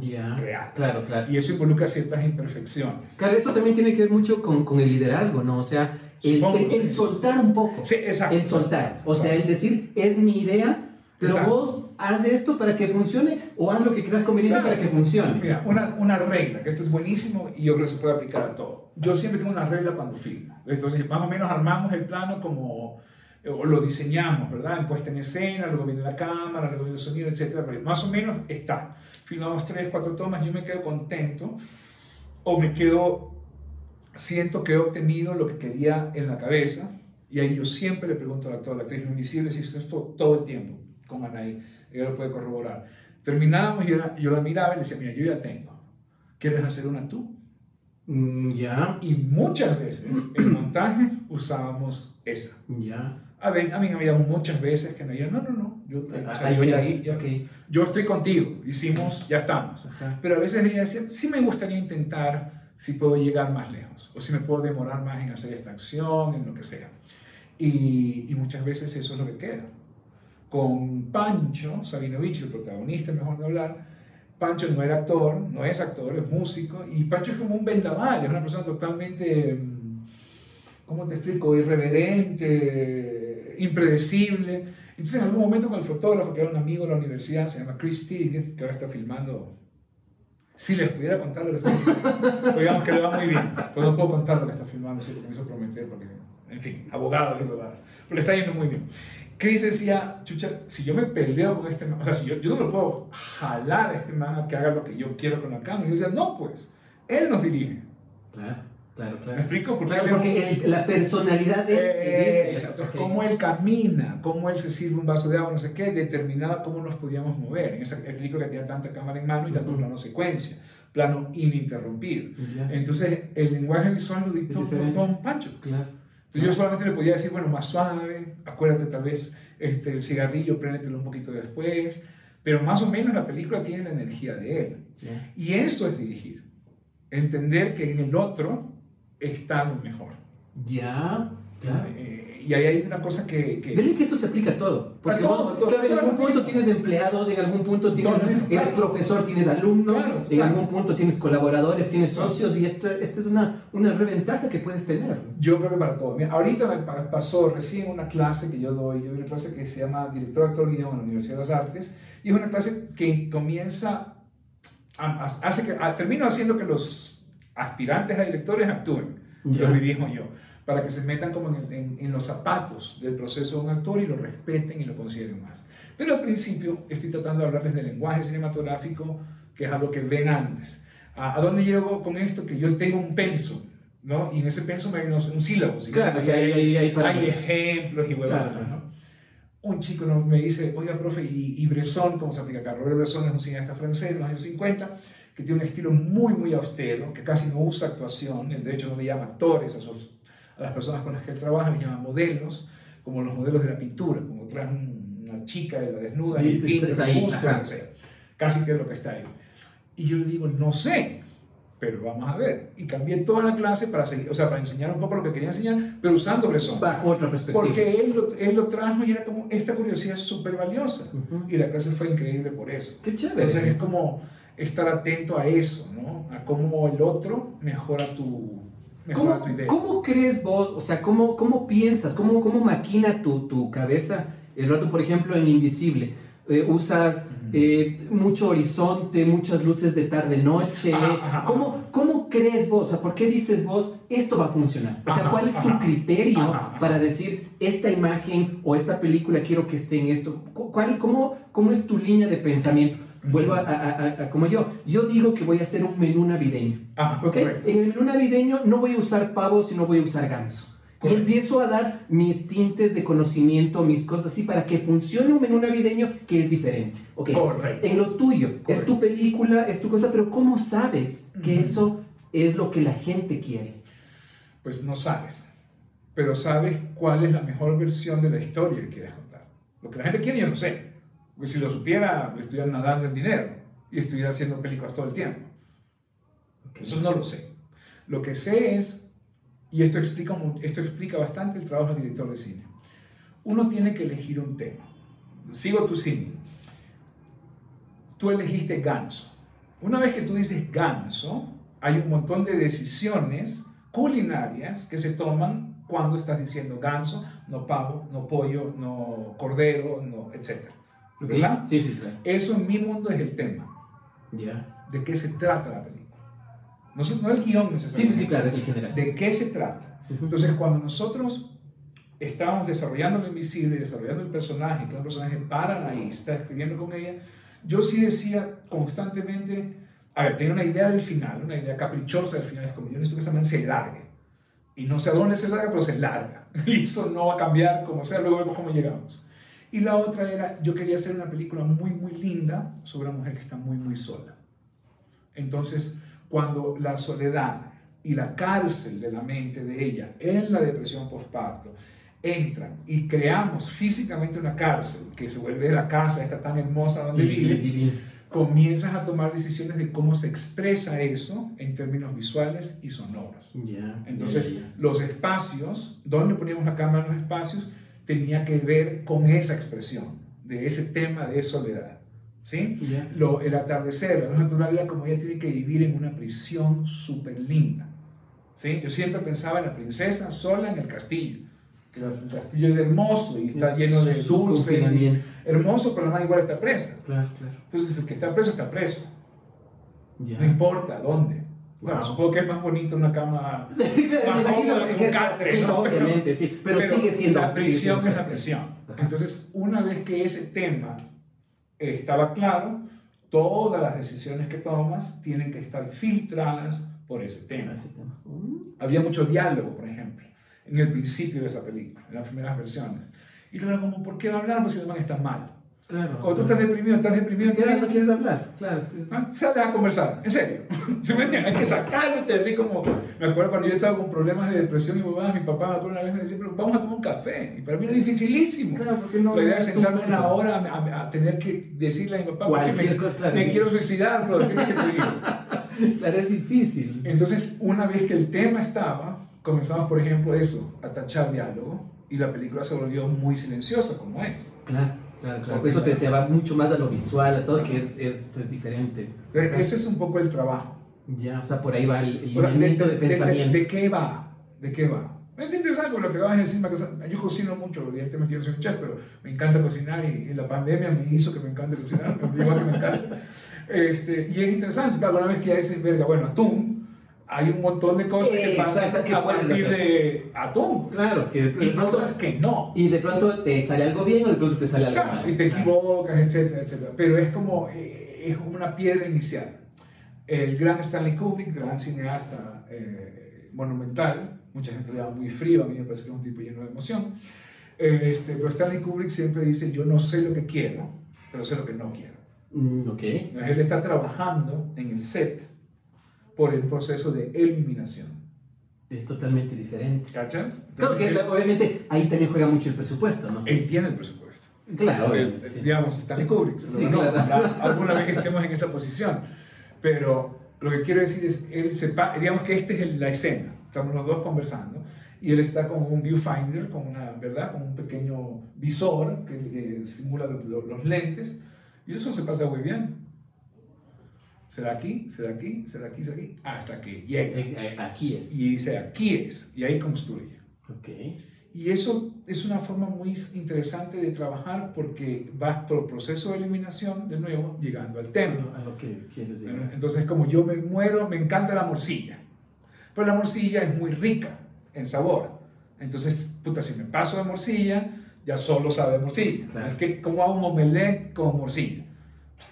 Ya. real. Claro, claro. Y eso involucra ciertas imperfecciones. Claro, eso también tiene que ver mucho con, con el liderazgo, ¿no? O sea, el, el- el soltar un poco. Sí, exacto. El soltar. O sea, el decir, es mi idea, pero Exacto. vos haz esto para que funcione o haz lo que creas conveniente Claro. para que funcione. Mira, una, una regla, que esto es buenísimo y yo creo que se puede aplicar a todo. Yo siempre tengo una regla cuando filmo. Entonces, más o menos armamos el plano como, o lo diseñamos, ¿verdad? En puesta en escena, luego viene la cámara, luego viene el sonido, etc. Pero más o menos está. Filmamos tres, cuatro tomas, yo me quedo contento o me quedo, siento que he obtenido lo que quería en la cabeza. Y ahí yo siempre le pregunto al actor, a la actriz, lo invisible, si esto todo el tiempo con Anaí, ella lo puede corroborar. Terminábamos y yo la, yo la miraba y le decía, mira, yo ya tengo. ¿Quieres hacer una tú? Mm, ya, Y muchas veces en montaje usábamos esa. ya. A ver, a mí me había muchas veces que me dijeron, no, no, no, yo, o sea, yo, ya- Ok. yo estoy contigo, hicimos, ya estamos. Ajá. Pero a veces ella decía, sí me gustaría intentar si puedo llegar más lejos, o si me puedo demorar más en hacer esta acción, en lo que sea. Y, muchas veces eso es lo que queda. Con Pancho Sabinovich, el protagonista, mejor de hablar, Pancho no era actor, no es actor, es músico, y Pancho es como un vendaval, es una persona totalmente, mm, ¿cómo te explico?, irreverente, impredecible. Entonces en algún momento con el fotógrafo, que era un amigo de la universidad, se llama Chris Teague, que ahora está filmando Si les pudiera contar lo que está filmando, pues digamos que le va muy bien. Pues no puedo contar lo que está filmando, así me hizo prometer, porque, en fin, abogado, Pero le está yendo muy bien. Chris decía, chucha, si yo me peleo con este man, o sea, si yo, yo no lo puedo jalar a este man a que haga lo que yo quiero con la cámara. Y yo decía, no, pues, él nos dirige. Claro. Claro, claro. ¿Me explico? Porque, claro, porque la personalidad de él es exacto, cómo él camina, cómo él se sirve un vaso de agua, no sé qué, determinaba cómo nos podíamos mover. En esa película que tenía tanta cámara en mano y tanto plano secuencia, plano ininterrumpido. Entonces, el lenguaje visual lo dictó Tom Pancho. Claro. Entonces, yo solamente le podía decir, bueno, más suave, acuérdate tal vez este, el cigarrillo, préndetelo un poquito después, pero más o menos la película tiene la energía de él. Y eso es dirigir. Entender que en el otro está lo mejor. Ya, claro. Eh, y ahí hay una cosa que... que... Que esto se aplica a todo. Porque vos, claro, en algún punto tienes empleados, en algún punto tienes, eres profesor, tienes alumnos, en algún punto tienes colaboradores, tienes socios, y esto, esta es una, una reventaja que puedes tener. Yo creo que para todo. ahorita me pasó recién una clase que yo doy, yo doy una clase que se llama Director Actor Guión en la Universidad de las Artes, y es una clase que comienza, hace que, termino haciendo que los aspirantes a directores actúen, lo dirijo yo, para que se metan como en, en, los zapatos del proceso de un actor y lo respeten y lo consideren más. Pero al principio estoy tratando de hablarles del lenguaje cinematográfico, que es algo que ven antes. ¿A, dónde llego con esto? Que yo tengo un penso, ¿no? Y en ese penso me hay unos, un sílabo. Claro, hay, hay, hay, hay, ejemplos y huevadas, ¿no? Un chico me dice, oiga, profe, ¿y, y Bresson cómo se aplica acá? Robert Bresson es un cineasta francés de los años 50 que tiene un estilo muy, muy austero, que casi no usa actuación, el derecho no le llama actores a, a las personas con las que él trabaja, le llama modelos, como los modelos de la pintura, como trae una chica de la desnuda y, y está ahí, casi que es lo que está ahí. Y yo le digo, no sé, pero vamos a ver. Y cambié toda la clase para, seguir, o sea, para enseñar un poco lo que quería enseñar, pero usando Bresson. Bajo otra perspectiva. Porque él lo, él lo trajo y era como, esta curiosidad es súper valiosa. Y la clase fue increíble por eso. Qué chévere. Entonces es como estar atento a eso, ¿no? A cómo el otro mejora tu, mejora tu idea. ¿Cómo crees vos, o sea, cómo, cómo piensas, cómo, cómo maquina tu, tu cabeza el rato, por ejemplo, en Invisible? Eh, usas eh, mucho horizonte, muchas luces de tarde-noche. ¿Cómo, ¿Cómo crees vos? O sea, ¿por qué dices vos, esto va a funcionar? O sea, ¿cuál es tu criterio para decir, esta imagen o esta película quiero que esté en esto? ¿Cuál, cómo, ¿Cómo es tu línea de pensamiento? Vuelvo a, como yo. Yo digo que voy a hacer un menú navideño. Ah, En el menú navideño no voy a usar pavo, sino voy a usar ganso. Y empiezo a dar mis tintes de conocimiento, mis cosas así, para que funcione un menú navideño que es diferente. Okay. En lo tuyo, es tu película, es tu cosa, pero ¿cómo sabes que eso es lo que la gente quiere? Pues no sabes, pero sabes cuál es la mejor versión de la historia que quieres contar. Lo que la gente quiere yo no sé. Porque si lo supiera, estuviera nadando en dinero y estuviera haciendo películas todo el tiempo. Eso no lo sé. Lo que sé es, y esto explica, esto explica bastante el trabajo del director de cine, uno tiene que elegir un tema. Sigo tu cine. Tú elegiste ganso. Una vez que tú dices ganso, hay un montón de decisiones culinarias que se toman cuando estás diciendo ganso, no pavo, no pollo, no cordero, no, etc. ¿Verdad? Sí, sí, claro. Eso en mi mundo es el tema. Ya. ¿De qué se trata la película? No, no el guion necesariamente. Sí, sí, sí, claro, es el general. ¿De qué se trata? Entonces, cuando nosotros estábamos desarrollando lo invisible, desarrollando el personaje, que el personaje para ahí, está escribiendo con ella, yo sí decía constantemente, a ver, tenía una idea del final, una idea caprichosa del final, es como yo necesito que esta man se largue. Y no sé a dónde se larga, pero se larga. *laughs* Y eso no va a cambiar como sea, luego vemos cómo llegamos. Y la otra era, yo quería hacer una película muy, muy linda sobre una mujer que está muy, muy sola. Entonces, cuando la soledad y la cárcel de la mente de ella en la depresión postparto entran y creamos físicamente una cárcel que se vuelve la casa esta tan hermosa donde vive, comienzas a tomar decisiones de cómo se expresa eso en términos visuales y sonoros. Entonces, los espacios, ¿dónde poníamos la cámara en los espacios? Tenía que ver con esa expresión, de ese tema de soledad. ¿sí? Lo, el atardecer, la luz natural era como ella tiene que vivir en una prisión súper linda. ¿sí? Yo siempre pensaba en la princesa sola en el castillo. El castillo es hermoso y está lleno de dulces. Hermoso, pero no igual está presa. Claro, claro. Entonces el que está preso está preso. No importa dónde. Bueno, supongo que es más bonito una cama *laughs* más cómoda que un catre, ¿no? Obviamente, sí, pero, sigue siendo... La prisión es la presión. Entonces, una vez que ese tema estaba claro, todas las decisiones que tomas tienen que estar filtradas por ese tema. Había mucho diálogo, por ejemplo, en el principio de esa película, en las primeras versiones. Y luego, como, ¿por qué va a hablar? Pues si el man está mal. Claro. Cuando tú estás deprimido, estás deprimido. Claro, no quieres hablar. Claro. Ah, sale a conversar, en serio. *laughs* Hay que sacarte así como. Me acuerdo cuando yo estaba con problemas de depresión y mamá, mi papá me acuerdo una vez me decía, pero vamos a tomar un café. Y para mí era dificilísimo. Claro, porque no. La idea de sentarme una hora a, tener que decirle a mi papá, me, cosa, me quiero suicidar, pero ¿qué que te digo? *laughs* Claro, es difícil. Entonces, una vez que el tema estaba, comenzamos, por ejemplo, eso, a tachar diálogo, y la película se volvió muy silenciosa, como es. Claro. Claro, claro. Eso te se va mucho más a lo visual, a todo, que es, es, es diferente. Ese es un poco el trabajo. Ya, o sea, por ahí va el, el lineamiento de, de, de, pensamiento. De, qué va? ¿De qué va? Es interesante por lo que vas a decir. Yo cocino mucho, evidentemente yo soy un chef, pero me encanta cocinar y, y la pandemia me hizo que me encante cocinar, *laughs* me a que me encante. Este, y es interesante, claro, una vez que ya dices, verga, bueno, atún, hay un montón de cosas que pasan que a partir hacer. de atún. Claro, que de Y pronto, cosas que no. y de pronto te sale algo bien o de pronto te sale algo Claro, mal. y te equivocas, etcétera, etcétera. Pero es como, eh, es una piedra inicial. El gran Stanley Kubrick, gran cineasta eh, monumental, mucha gente le llama muy frío, a mí me parece que es un tipo lleno de emoción. Eh, Este, pero Stanley Kubrick siempre dice, yo no sé lo que quiero, pero sé lo que no quiero. Mm, ok. Entonces, él está trabajando en el set por el proceso de eliminación. Es totalmente diferente. ¿Cachas? Claro que obviamente ahí también juega mucho el presupuesto, ¿no? él tiene el presupuesto. Claro, obviamente, sí. digamos, Stanley Kubrick. Sí, ¿no? claro. Alguna vez que estemos en esa posición. Pero lo que quiero decir es, él se pa- digamos que esta es el- la escena. Estamos los dos conversando y él está con un viewfinder, con una, ¿verdad? Con un pequeño visor que, que simula lo- lo- los lentes y eso se pasa muy bien. ¿Será aquí? ¿Será aquí? ¿Será aquí? ¿Será aquí? Hasta que llega. Eh, eh, Aquí es. Y dice, aquí es. Y ahí construye. Ok. Y eso es una forma muy interesante de trabajar porque vas por el proceso de eliminación, de nuevo, llegando al tema. A lo que quieres decir. Entonces, como yo me muero, me encanta la morcilla. Pero la morcilla es muy rica en sabor. Entonces, puta, si me paso de morcilla, ya solo sabe morcilla. Claro. Es que, como hago un omelette con morcilla?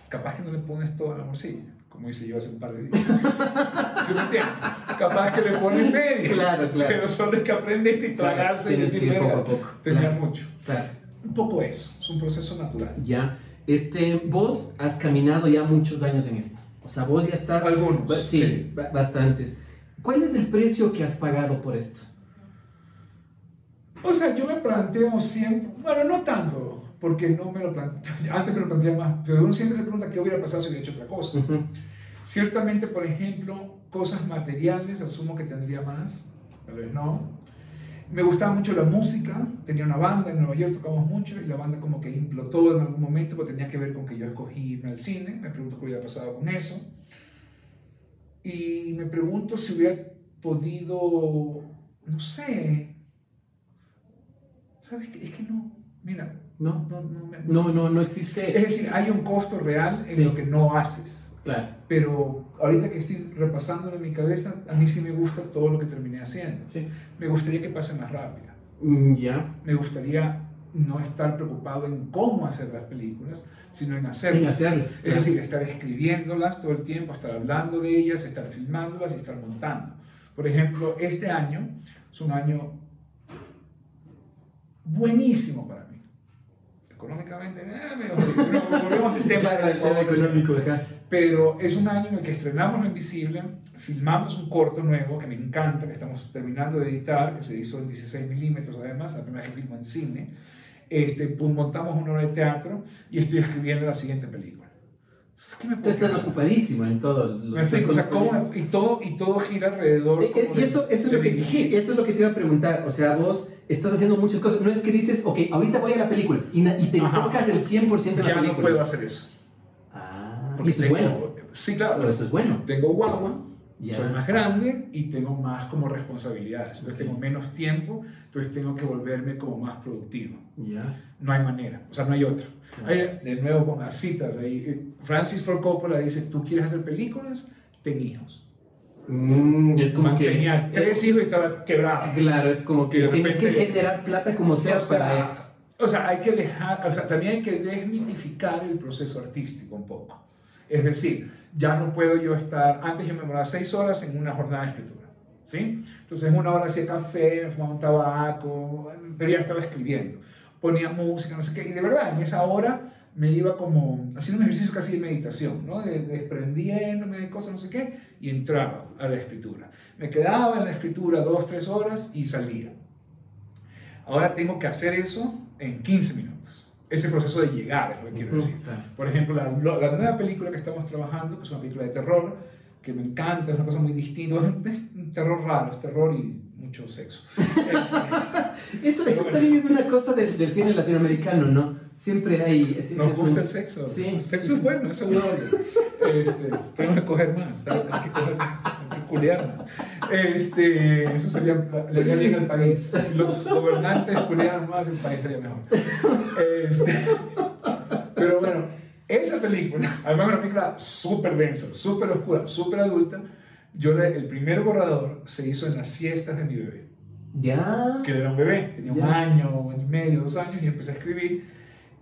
Capaz que no le pones toda la morcilla, como hice yo hace un par de días. *laughs* ¿Sí me entiendes? Capaz que le pones medio. Claro, claro. Pero solo hay que aprender y Claro, tragarse y que decir, ir poco "Verga, a poco. tenía Claro. mucho. Claro. Un poco eso, es un proceso natural. Ya. Este, vos has caminado ya muchos años en esto. O sea, vos ya estás. Algunos, ba- Sí, sí. ba- bastantes. ¿Cuál es el precio que has pagado por esto? O sea, yo me planteo siempre, bueno, no tanto, porque no me lo planteo, *laughs* antes me lo planteaba más, pero uno siempre se pregunta qué hubiera pasado si hubiera hecho otra cosa. Ujú. Ciertamente, por ejemplo, cosas materiales, asumo que tendría más, tal vez no. Me gustaba mucho la música, tenía una banda en Nueva York, tocábamos mucho y la banda como que implotó en algún momento, pero tenía que ver con que yo escogí irme al cine, me pregunto qué hubiera pasado con eso. Y me pregunto si hubiera podido, no sé, ¿sabes? Es que no, mira, No, no, no, me- no, no, no existe. Es decir, hay un costo real en Sí. lo que no haces. Claro. Pero ahorita que estoy repasándolo en mi cabeza, a mí sí me gusta todo lo que terminé haciendo. Sí. Me gustaría que pase más rápido. Mm, Ya. Me gustaría no estar preocupado en cómo hacer las películas, sino en En hacerlas. hacerlas. Es decir, estar escribiéndolas todo el tiempo, estar hablando de ellas, estar filmándolas y estar montando. Por ejemplo, este año es un año buenísimo para. Económicamente, eh, medio volvemos al tema económico, pero es un año en el que estrenamos Lo Invisible, filmamos un corto nuevo que me encanta, que estamos terminando de editar, que se hizo en 16 milímetros además, la primera vez que filmo en cine. Este, pues, montamos una obra de teatro y estoy escribiendo la siguiente película. Entonces, ¿qué me Tú estás ocupadísimo en todo. lo- Me o sea, ¿cómo es? y, todo, y todo gira alrededor. Eh, eh, Y eso, eso, es lo que, *laughs* eso es lo que te iba a preguntar. O sea, vos estás haciendo muchas cosas. No es que dices, ok, ahorita voy a la película y, te Ajá. enfocas del 100% en la Ya película. no puedo hacer eso. Ah, y porque eso es bueno. Sí, claro. Pero eso es bueno. Tengo guagua, Soy más grande y tengo más como responsabilidades. Entonces tengo menos tiempo, entonces tengo que volverme como más productivo. Ya. No hay manera, o sea, no hay otra. Hay, de nuevo con las citas, ahí, Francis Ford Coppola dice, tú quieres hacer películas, ten hijos. Mm, es como que Tenía tres hijos y estaba quebrado. Claro, es como que Y tienes que generar plata como sea, para esto. O sea, hay que dejar, o sea, también hay que desmitificar el proceso artístico un poco. Es decir, ya no puedo yo estar, antes yo me demoraba seis horas en una jornada de escritura, ¿sí? Entonces en una hora hacía café, fumaba un tabaco, pero ya estaba escribiendo. Ponía música, no sé qué, y de verdad, en esa hora me iba como haciendo un ejercicio casi de meditación, ¿no? De, desprendiéndome de cosas, no sé qué, y entraba a la escritura. Me quedaba en la escritura dos, tres horas y salía. Ahora tengo que hacer eso en 15 minutos. Ese proceso de llegar es lo que quiero Ujú, decir. claro. Por ejemplo, la, la nueva película que estamos trabajando, que es una película de terror, que me encanta, es una cosa muy distinta, es un terror raro, es terror y mucho sexo. *laughs* Este, Eso, eso también es una cosa del, del cine latinoamericano, ¿no? Siempre hay... es- Nos es gusta un- el sexo. Sí. El sexo es bueno, es saludable. Este, que coger más, ¿sabes? hay que coger más, más. Este, eso sería, le haría bien al país. Si los gobernantes culiaran más, el país sería mejor. Este, pero bueno, esa película, además una película súper densa, súper oscura, súper adulta, yo le- el primer borrador se hizo en las siestas de mi bebé Ya. que era un bebé, tenía un Ya. año, un año y medio, dos años, y empecé a escribir.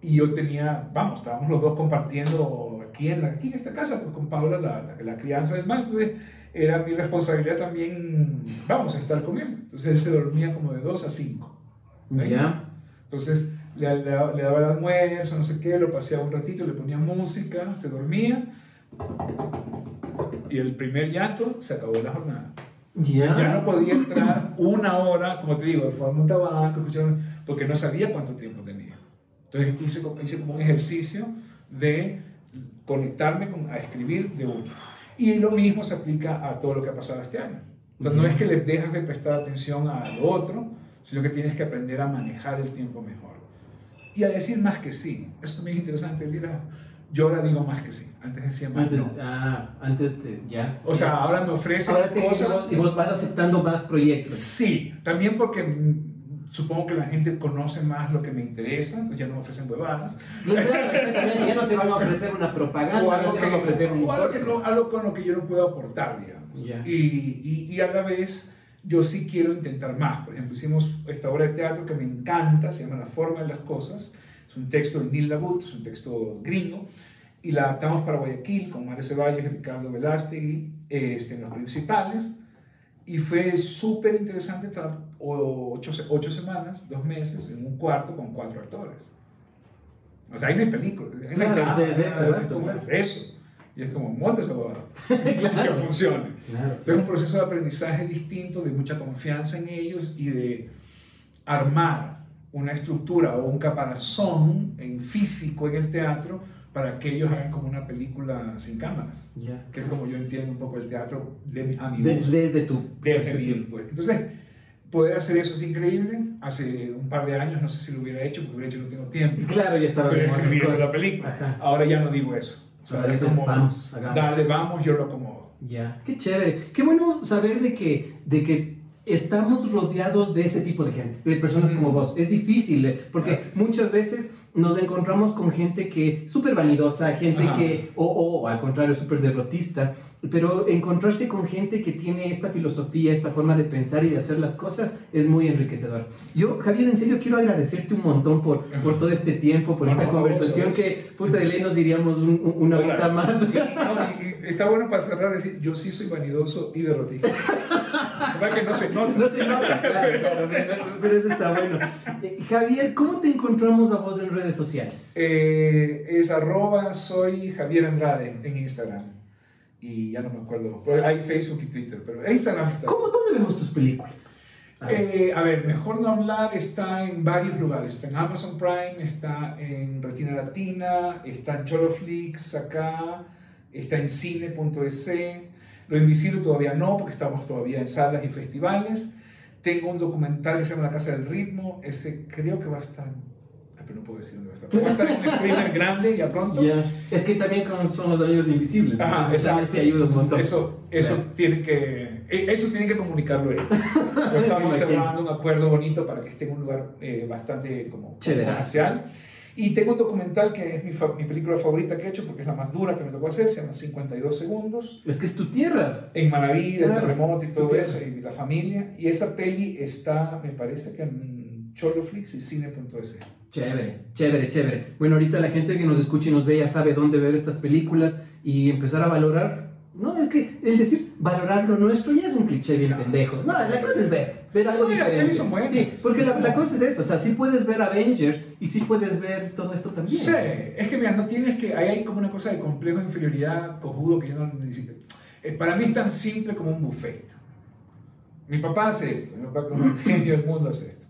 Y yo tenía, vamos, estábamos los dos compartiendo aquí en, la, aquí en esta casa pues, con Paula la, la, la crianza del mal. Entonces era mi responsabilidad también, vamos, estar con él. Entonces él se dormía como de 2 a 5. Ya. Entonces le, le, le daba el almuerzo, no sé qué, lo paseaba un ratito, le ponía música, se dormía. Y el primer llanto se acabó la jornada. Ya. Ya no podía entrar una hora, como te digo, forma un tabaco, porque no sabía cuánto tiempo tenía. Entonces hice, hice como un ejercicio de conectarme con, a escribir de uno. Y lo mismo se aplica a todo lo que ha pasado este año. Entonces no es que le dejas de prestar atención a lo otro, sino que tienes que aprender a manejar el tiempo mejor. Y a decir más que sí. Eso también es interesante. Mira, yo ahora digo más que sí. Antes decía más Antes, no. ah, antes ya. O sea, ahora me ofrecen Ahora te, cosas... y vos, vas aceptando más proyectos. Sí, también porque supongo que la gente conoce más lo que me interesa, entonces ya no me ofrecen huevadas. Claro, ya no te van a ofrecer una propaganda, O no algo, que, ofrecer un o algo, que corto. no- algo con lo que yo no puedo aportar, digamos. Y, y, y a la vez yo sí quiero intentar más. Por ejemplo, hicimos esta obra de teatro que me encanta, se llama La forma de las cosas. Es un texto de Neil Labut, es un texto gringo. Y la adaptamos para Guayaquil con Mario Ceballos y Ricardo Velástegui este, en los principales. Y fue súper interesante estar ocho, ocho semanas, dos meses, en un cuarto con cuatro actores. O sea, ahí no hay película. ahí no hay Claro, nada, es- eso, así como claro. es eso. Y es como, monta esa huevada. *laughs* que funcione. Claro. Fue un proceso de aprendizaje distinto, de mucha confianza en ellos y de armar una estructura o un caparazón en físico en el teatro para que ellos hagan como una película sin cámaras, Ya. que es como yo entiendo un poco el teatro de, a mi De- gusto. desde tu Desde pues. Entonces, poder hacer eso es increíble. Hace un par de años no sé si lo hubiera hecho, porque hubiera hecho no tengo tiempo. Claro, ya escribiendo cosas. la película. Ajá. Ahora ya no digo eso. O sea, es como, vamos, hagamos. dale, vamos, yo lo acomodo. Ya, qué chévere. Qué bueno saber de que, de que estamos rodeados de ese tipo de gente, de personas Mm. como vos. Es difícil, eh, porque Gracias. muchas veces nos encontramos con gente que súper vanidosa, gente Ajá. que, o, o al contrario, súper derrotista, pero encontrarse con gente que tiene esta filosofía, esta forma de pensar y de hacer las cosas es muy enriquecedor. Yo, Javier, en serio quiero agradecerte un montón por, por todo este tiempo, por No, esta no, conversación vos que, puta de ley, nos diríamos un- un- una Hola. horita más. No, está bueno para cerrar decir, yo sí soy vanidoso y derrotista. ¿Verdad que no se nota? No se nota, claro, claro, pero, pero eso está bueno. *laughs* Eh, Javier, ¿cómo te encontramos a vos en redes sociales? Eh, es arroba soy Javier Andrade en Instagram. Y ya no me acuerdo. Hay Facebook y Twitter, pero Instagram está. ¿Cómo, ¿Dónde vemos tus películas? A ver. Eh, a ver, Mejor No Hablar está en varios lugares. Está en Amazon Prime, está en Retina Latina, está en Choloflix acá, está en cine.es. Lo Invisible todavía no, porque estamos todavía en salas y festivales. Tengo un documental que se llama La Casa del Ritmo. Ese creo que va a estar pero no puedo decir dónde va a estar. Va a estar en un streamer grande ya pronto. Ya. Es que también son los amigos invisibles. Ajá, entonces, exacto. sí ayuda un montón. Eso, eso, Claro. tiene que, e- eso tiene que comunicarlo él. Estamos *laughs* cerrando un acuerdo bonito para que esté en un lugar eh, bastante como Chéverazo. comercial. Y tengo un documental que es mi, mi película favorita que he hecho porque es la más dura que me tocó hacer, se llama 52 segundos. Es que es tu tierra. En Manaví, el Claro. terremoto y todo eso, y la familia. Y esa peli está, me parece que en Choloflix y cine.es. Chévere, chévere, chévere. Bueno, ahorita la gente que nos escucha y nos ve ya sabe dónde ver estas películas y empezar a valorar. No, es que el decir valorar lo nuestro ya es un cliché bien No. pendejo. No, la cosa es ver, ver algo diferente. son buenas. Sí, porque la, la cosa es eso, o sea, sí puedes ver Avengers y sí puedes ver todo esto también. Sí, es que mira, no tienes que. Ahí hay como una cosa de complejo de inferioridad cojudo que yo no necesito. Eh, Para mí es tan simple como un buffet. Mi papá hace esto, mi papá como un genio del mundo hace esto.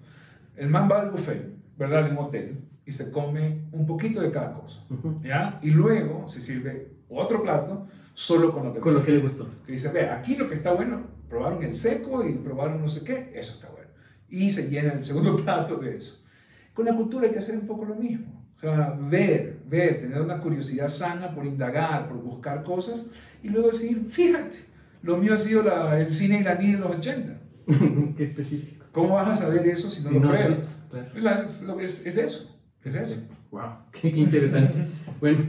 El man va al buffet, ¿verdad? En un hotel y se come un poquito de cada cosa. ¿ya? Y luego se sirve otro plato solo con lo que Con lo que le gustó. que dice, ve, aquí lo que está bueno, probaron el seco y probaron no sé qué, eso está bueno. Y se llena el segundo *laughs* plato de eso. Con la cultura hay que hacer un poco lo mismo. O sea, ver, ver, tener una curiosidad sana por indagar, por buscar cosas y luego decir, fíjate, lo mío ha sido la- el cine iraní de los 80. *laughs* Qué específico. ¿Cómo vas a saber eso si no Si lo no pruebas? claro. La- es, es, es eso, es eso. Wow, *laughs* qué, qué interesante. *laughs* bueno,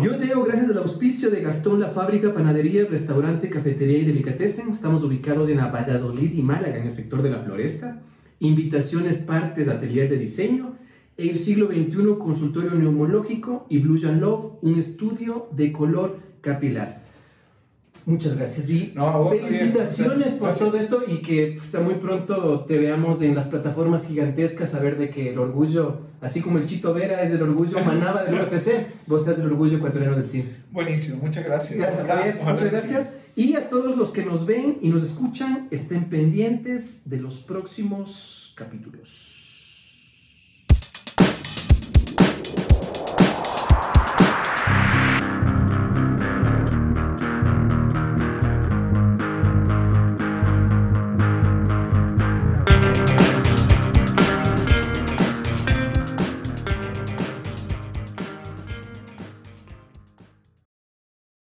yo llego gracias al auspicio de Gastón La Fábrica, Panadería, Restaurante, Cafetería y Delicatessen. Estamos ubicados en la Valladolid y Málaga, en el sector de la Floresta. Invitaciones, partes, atelier de diseño. El siglo XXI, consultorio neumológico y Blue and Love, un estudio de color capilar. Muchas gracias y No, a felicitaciones por Gracias. todo esto y que puta, muy pronto te veamos en las plataformas gigantescas, saber de que el orgullo, así como el Chito Vera es el orgullo *laughs* manaba del UFC, vos seas el orgullo ecuatoriano del cine. Buenísimo, muchas gracias. Gracias Javier, muchas gracias. Y a todos los que nos ven y nos escuchan, estén pendientes de los próximos capítulos.